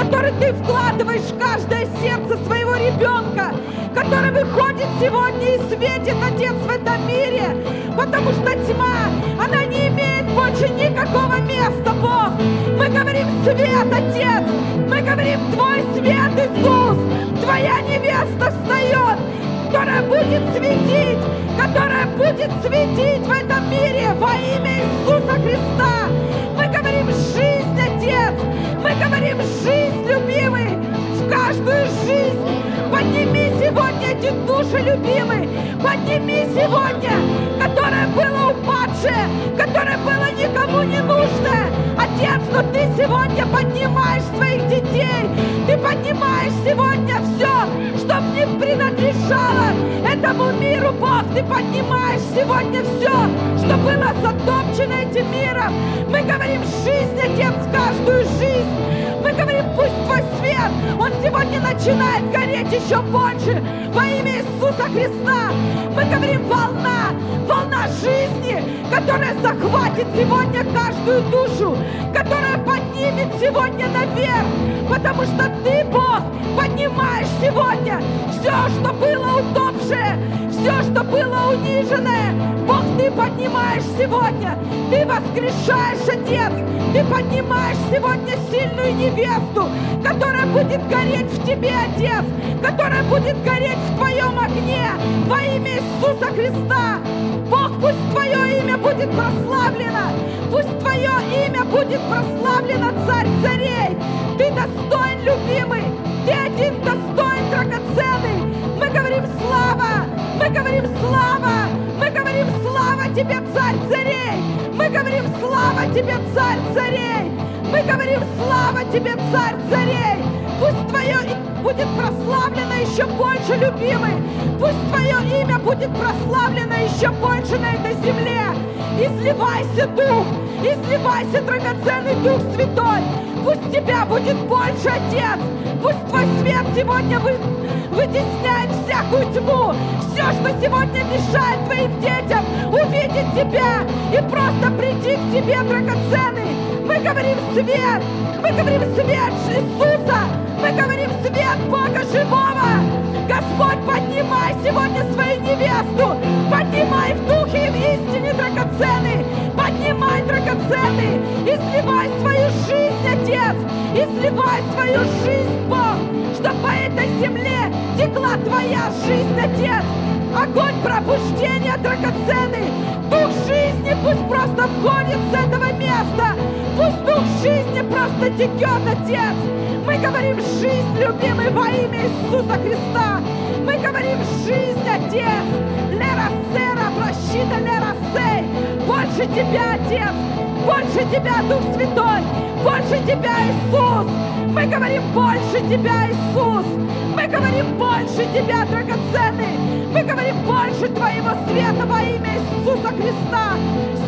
который Ты вкладываешь в каждое сердце своего ребенка, который выходит сегодня и светит, Отец, в этом мире, потому что тьма, она не имеет больше никакого места, Бог. Мы говорим свет, Отец, мы говорим Твой свет, Иисус, Твоя невеста встает, которая будет светить, которая будет светить в этом мире во имя Иисуса Христа. Отец, мы говорим жизнь, любимый, в каждую жизнь. Подними сегодня эти души, любимый, подними сегодня, которое было упадшее, которое было никому не нужное. Отец, но ты сегодня поднимаешь своих детей, ты поднимаешь сегодня все, что не принадлежало этому миру, Бог, ты поднимаешь сегодня все, что было затопчено этим миром. Мы говорим жизнь, Отец, каждую жизнь. Мы говорим, пусть Твой свет, он сегодня начинает гореть еще больше во имя Иисуса Христа. Мы говорим, волна, волна жизни, которая захватит сегодня каждую душу, которая поднимет сегодня наверх, потому что Ты, Бог, поднимаешь сегодня все, что было утопшее, все, что было униженное. Бог, Ты поднимаешь сегодня, Ты воскрешаешь, Отец, Ты поднимаешь сегодня сильную невесту, которая будет гореть в Тебе, Отец, которая будет гореть в Твоем огне во имя Иисуса Христа. Бог, пусть Твое имя будет прославлено, пусть Твое имя будет прославлено, Царь царей. Ты достоин, любимый, Ты один достоин, драгоценный. Мы говорим слава, мы говорим слава, мы говорим слава Тебе, Царь царей. Мы говорим слава Тебе, Царь царей. Мы говорим слава Тебе, Царь царей. Пусть Твое имя будет прославлено еще больше, любимый. Пусть Твое имя будет прославлено еще больше на этой земле. Изливайся, Дух, изливайся, драгоценный Дух Святой. Пусть Тебя будет больше, Отец. Пусть Твой свет сегодня вы, вытесняет всякую тьму. Все, что сегодня мешает Твоим детям увидеть Тебя и просто прийти к Тебе, драгоценный. Мы говорим свет, мы говорим свет Иисуса, мы говорим свет Бога живого. Господь, поднимай сегодня свою невесту, поднимай в духе и в истине, драгоценный, поднимай, драгоценный, и сливай свою жизнь, Отец, и сливай свою жизнь, Бог, чтобы по этой земле текла Твоя жизнь, Отец, огонь пробуждения, драгоценный, дух жизни пусть просто входит с этого места, пусть дух жизни просто текет, Отец, мы говорим жизнь, любимый, во имя Иисуса Христа. Мы говорим жизнь, Отец. Лера Сера, прощита Лера. Больше Тебя, Отец. Больше Тебя, Дух Святой. Больше Тебя, Иисус. Мы говорим больше Тебя, Иисус. Мы говорим больше Тебя, драгоценный. Мы говорим больше Твоего света во имя Иисуса Христа.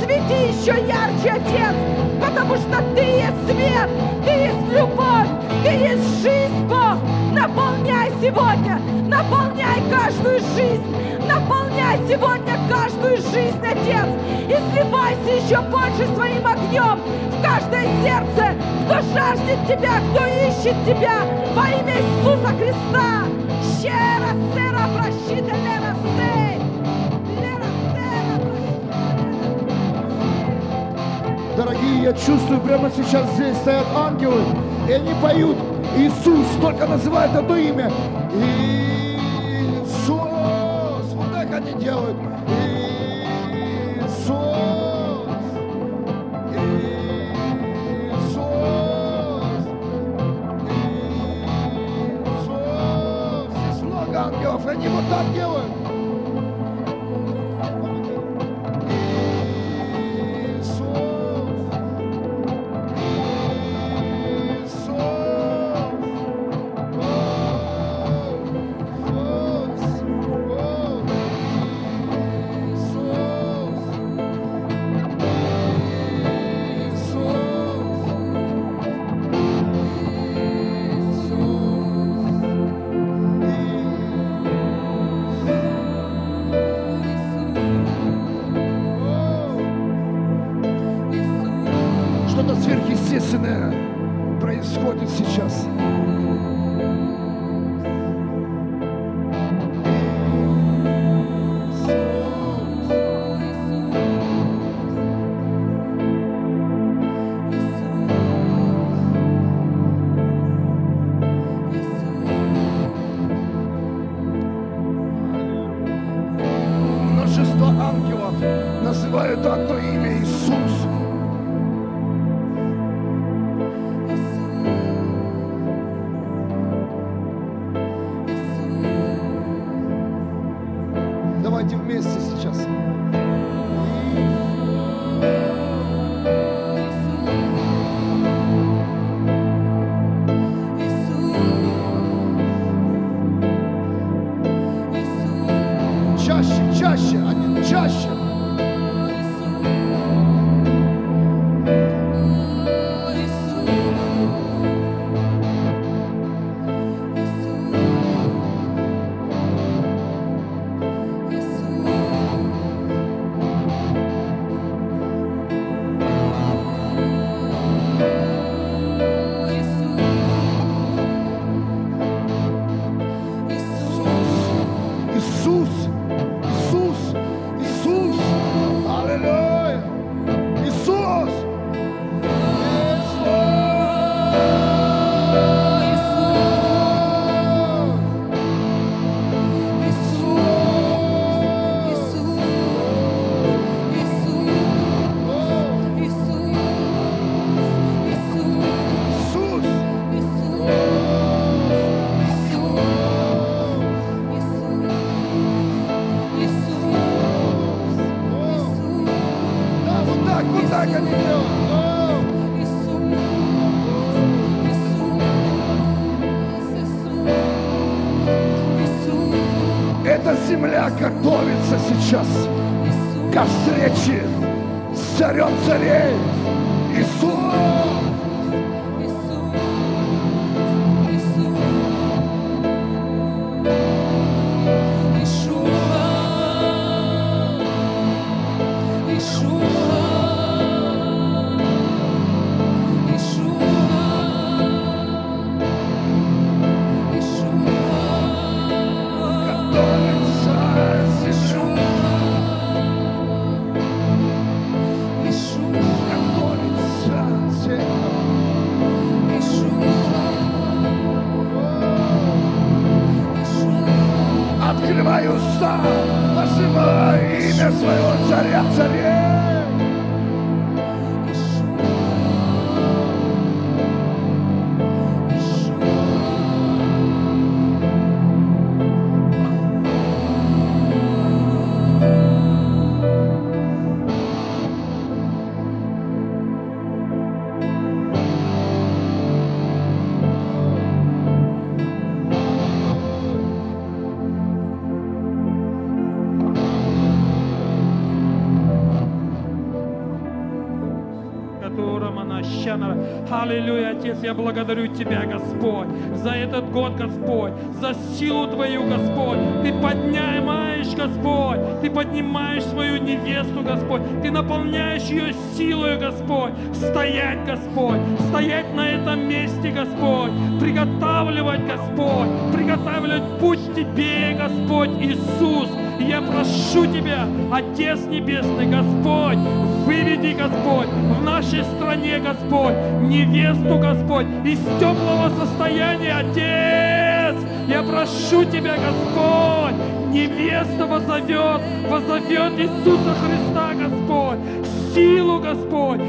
Свети еще ярче, Отец, потому что Ты есть свет, Ты есть любовь, Ты есть жизнь, Бог. Наполняй сегодня, наполняй каждую жизнь, наполняй сегодня каждую жизнь, Отец, и сливайся еще больше своим огнем в каждое сердце, кто жаждет Тебя, кто ищет Тебя во имя Иисуса Христа. Щера, сера, прощита, лера, Дорогие, я чувствую, прямо сейчас здесь стоят ангелы, и они поют Иисус, только называют одно имя. Иисус. Вот так они делают. Вот так делают. Аллилуйя, Отец, я благодарю Тебя, Господь, за этот год, Господь, за силу Твою, Господь. Ты поднимаешь, Господь, Ты поднимаешь свою невесту, Господь, Ты наполняешь ее силой, Господь, стоять, Господь, стоять на этом месте, Господь, приготавливать, Господь, приготавливать путь Тебе, Господь Иисус. Я прошу Тебя, Отец Небесный, Господь, выведи, Господь, в нашей стране, Господь, невесту, Господь, из теплого состояния, Отец. Я прошу Тебя, Господь, невеста возовет, возовет Иисуса Христа, Господь, силу, Господь,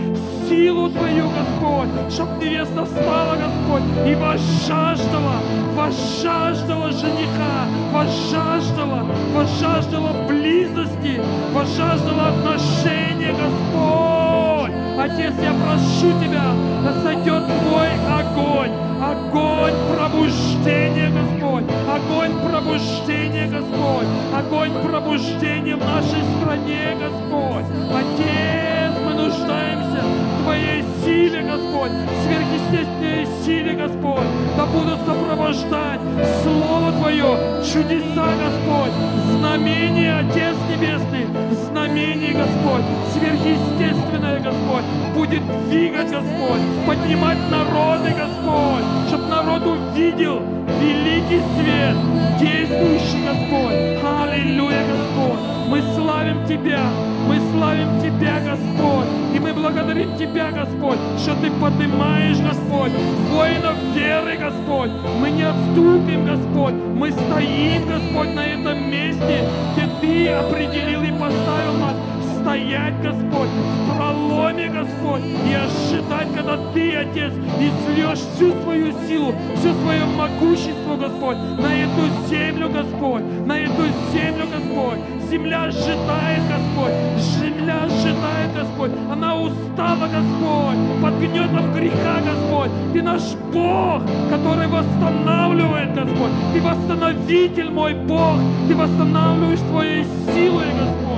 силу Твою, Господь, чтоб невеста встала, Господь, и возжаждала, возжаждала жениха, возжаждала, возжаждала близости, возжаждала отношения, Господь. Отец, я прошу Тебя, да сойдет Твой огонь, огонь пробуждения, Господь, огонь пробуждения, Господь, огонь пробуждения в нашей стране, Господь. Отец, мы нуждаемся Твоей силе, Господь, сверхъестественной силе, Господь, да будут сопровождать Слово Твое, чудеса, Господь, знамения, Отец Небесный, знамение, Господь, сверхъестественное, Господь, будет двигать, Господь, поднимать народы, Господь, чтобы народ увидел великий свет, действующий, Господь. Аллилуйя, Господь. Мы славим Тебя, мы славим Тебя, Господь. И мы благодарим Тебя, Господь, что Ты поднимаешь, Господь, воинов веры, Господь. Мы не отступим, Господь. Мы стоим, Господь, на этом месте, где Ты определил и поставил нас стоять, Господь, в проломе, Господь, и ожидать, когда Ты, Отец, излешь всю свою силу, все свое могущество, Господь, на эту землю, Господь, на эту землю, Господь. Земля ожидает, Господь, земля ожидает, Господь. Она устала, Господь, под гнетом греха, Господь. Ты наш Бог, который восстанавливает, Господь. Ты восстановитель, мой Бог. Ты восстанавливаешь Твоей силой, Господь,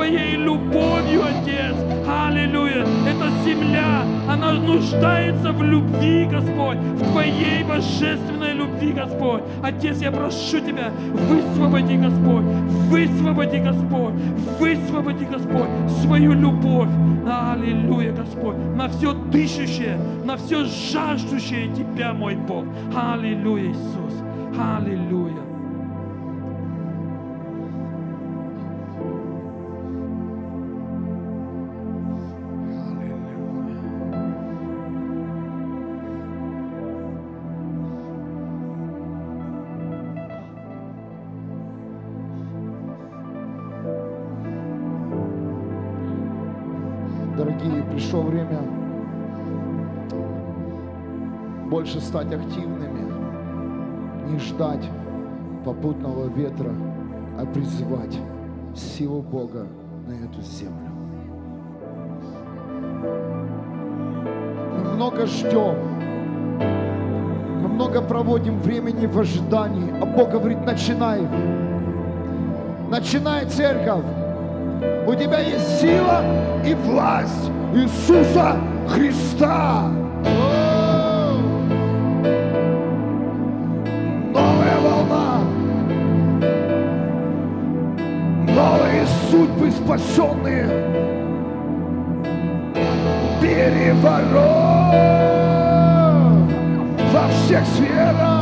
своей любовью, Отец. Аллилуйя. Эта земля, она нуждается в любви, Господь, в Твоей божественной любви, Господь. Отец, я прошу Тебя, высвободи, Господь, высвободи, Господь, высвободи, Господь, свою любовь. Аллилуйя, Господь, на все дышащее, на все жаждущее Тебя, мой Бог. Аллилуйя, Иисус. Аллилуйя. Пришло время больше стать активными, не ждать попутного ветра, а призывать силу Бога на эту землю. Мы много ждем, мы много проводим времени в ожидании, а Бог говорит, начинай. Начинай, церковь. У тебя есть сила и власть Иисуса Христа. Новая волна. Новые судьбы спасенные. Переворот во всех сферах.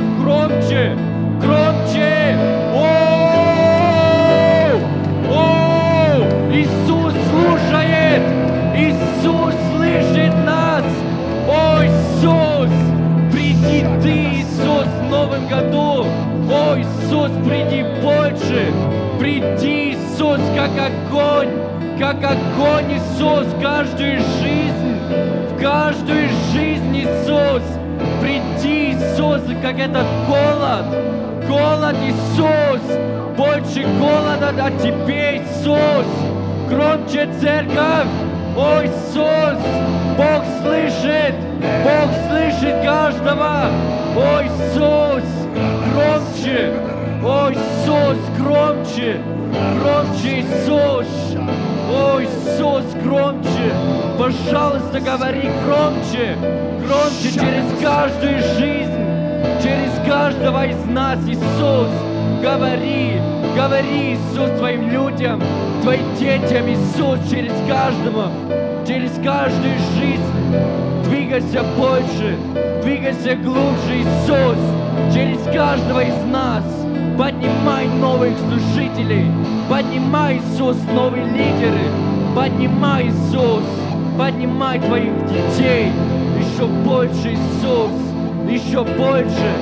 Церковь, громче! Громче! О! О! Иисус слушает! Иисус слышит нас! О, Иисус! Приди Ты, Иисус, в Новом году! О, Иисус, приди больше! Приди, Иисус, как огонь! Как огонь, Иисус, в каждую жизнь! В каждую жизнь, Иисус! Как этот голод! Голод, Иисус! Больше голода от Тебе, Иисус! Громче, церковь! О, Иисус! Бог слышит! Бог слышит каждого! О, Иисус! Громче! О, Иисус! Громче! Громче, Иисус! О, Иисус, громче! Пожалуйста, говори громче! Громче через каждую жизнь! Через каждого из нас, Иисус! Говори! Говори, Иисус, Твоим людям, Твоим детям, Иисус, через каждого, через каждую жизнь. Двигайся больше, двигайся глубже, Иисус, через каждого из нас. Поднимай новых служителей, поднимай, Иисус, новые лидеры, поднимай, Иисус, поднимай Твоих детей, еще больше, Иисус, еще больше,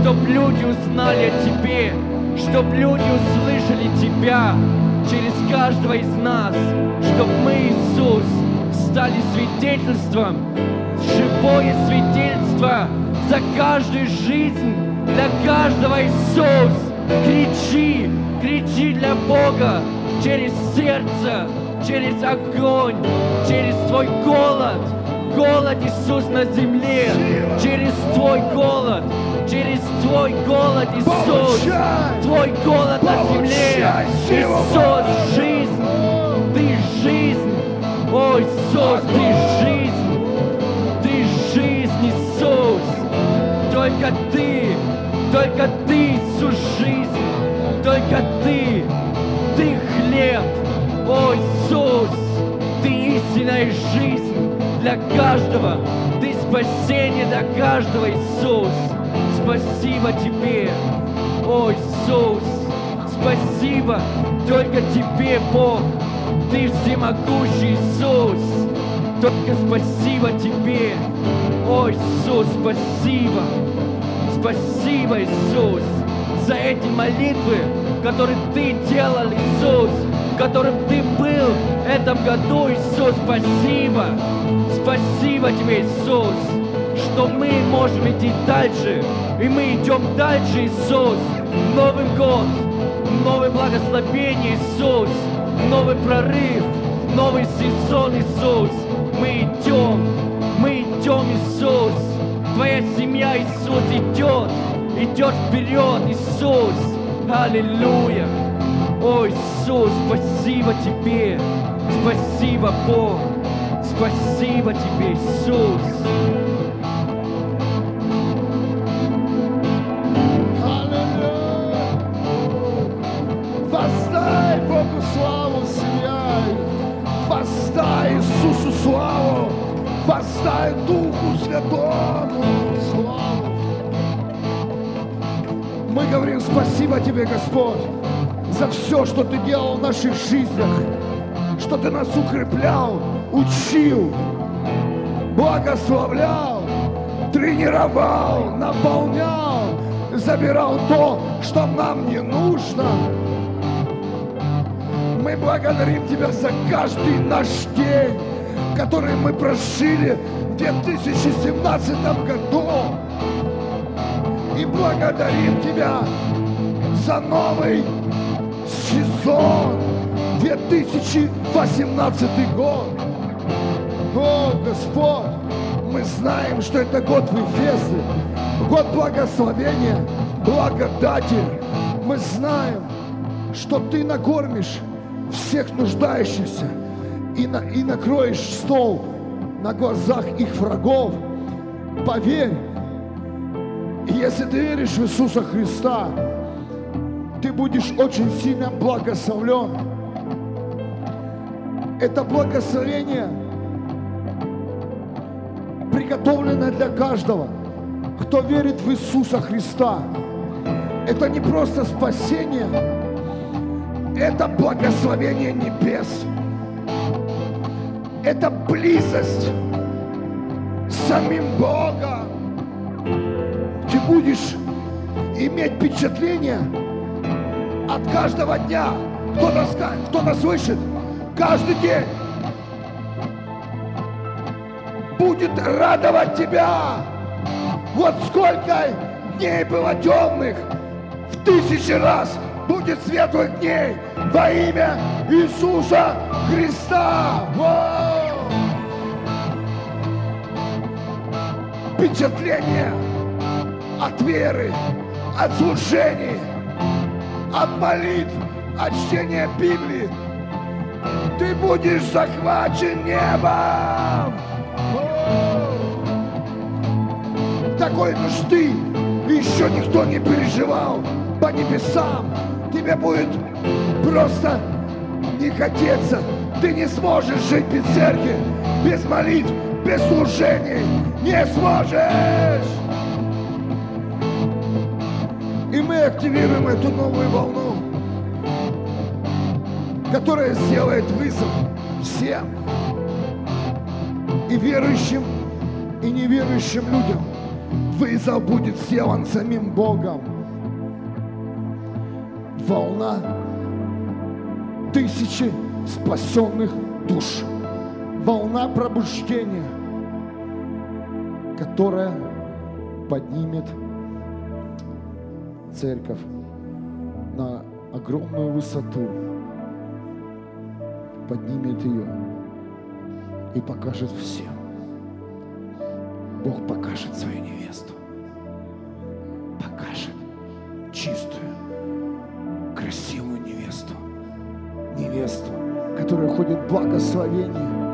чтоб люди узнали о Тебе, чтоб люди услышали Тебя через каждого из нас, чтоб мы, Иисус, стали свидетельством, живое свидетельство за каждую жизнь, для каждого Иисус. Кричи, кричи для Бога через сердце, через огонь, через Твой голод, голод, Иисус, на земле, через Твой голод, через Твой голод, Иисус! Твой голод на земле, Иисус, жизнь, Ты жизнь, о, Иисус, Ты жизнь, Ты жизнь, Иисус, только Ты, только Ты, Иисус, жизнь, только Ты, Ты хлеб, о, Иисус, Ты истинная жизнь для каждого, Ты спасение для каждого, Иисус. Спасибо Тебе, о, Иисус, спасибо только Тебе, Бог, Ты всемогущий, Иисус. Только спасибо Тебе, о, Иисус, спасибо. Спасибо, Иисус, за эти молитвы, которые Ты делал, Иисус, которым Ты был в этом году, Иисус, спасибо. Спасибо Тебе, Иисус, что мы можем идти дальше, и мы идем дальше, Иисус. Новый год, новое благословение, Иисус, новый прорыв, новый сезон, Иисус. Мы идем, мы идем, Иисус. Твоя семья, Иисус, идет, идет вперед, Иисус. Аллилуйя. О, Иисус, спасибо Тебе. Спасибо, Бог. Спасибо Тебе, Иисус. Аллилуйя! Воздай Богу славу, семья! Воздай Иисусу славу! Воздай Духу Святому славу! Мы говорим спасибо Тебе, Господь, за все, что Ты делал в наших жизнях, что Ты нас укреплял, учил, благословлял, тренировал, наполнял, забирал то, что нам не нужно. Мы благодарим Тебя за каждый наш день, который мы прожили в 2017 году. И благодарим Тебя за новый сезон 2018 год. О, Господь, мы знаем, что это год Вифезы, год благословения, благодати. Мы знаем, что Ты накормишь всех нуждающихся и, на- и накроешь стол на глазах их врагов. Поверь, если ты веришь в Иисуса Христа, ты будешь очень сильно благословлен. Это благословение приготовлено для каждого, кто верит в Иисуса Христа. Это не просто спасение, это благословение небес. Это близость с самим Богом. Ты будешь иметь впечатление от каждого дня. Кто-то ска- кто-то слышит, каждый день будет радовать тебя. Вот сколько дней было темных, в тысячи раз будет светлых дней во имя Иисуса Христа. Вау! Впечатление от веры, от служений, от молитв, от чтения Библии. Ты будешь захвачен небом. Такой нужды еще никто не переживал по небесам. Тебе будет просто не хотеться. Ты не сможешь жить без церкви, без молитв, без служений. Не сможешь! И мы активируем эту новую волну, которая сделает вызов всем. И верующим, и неверующим людям вызов будет сделан самим Богом. Волна тысячи спасенных душ. Волна пробуждения, которая поднимет церковь на огромную высоту, поднимет ее и покажет всем Бог покажет свою невесту. Покажет чистую, красивую невесту. Невесту, которая ходит в благословении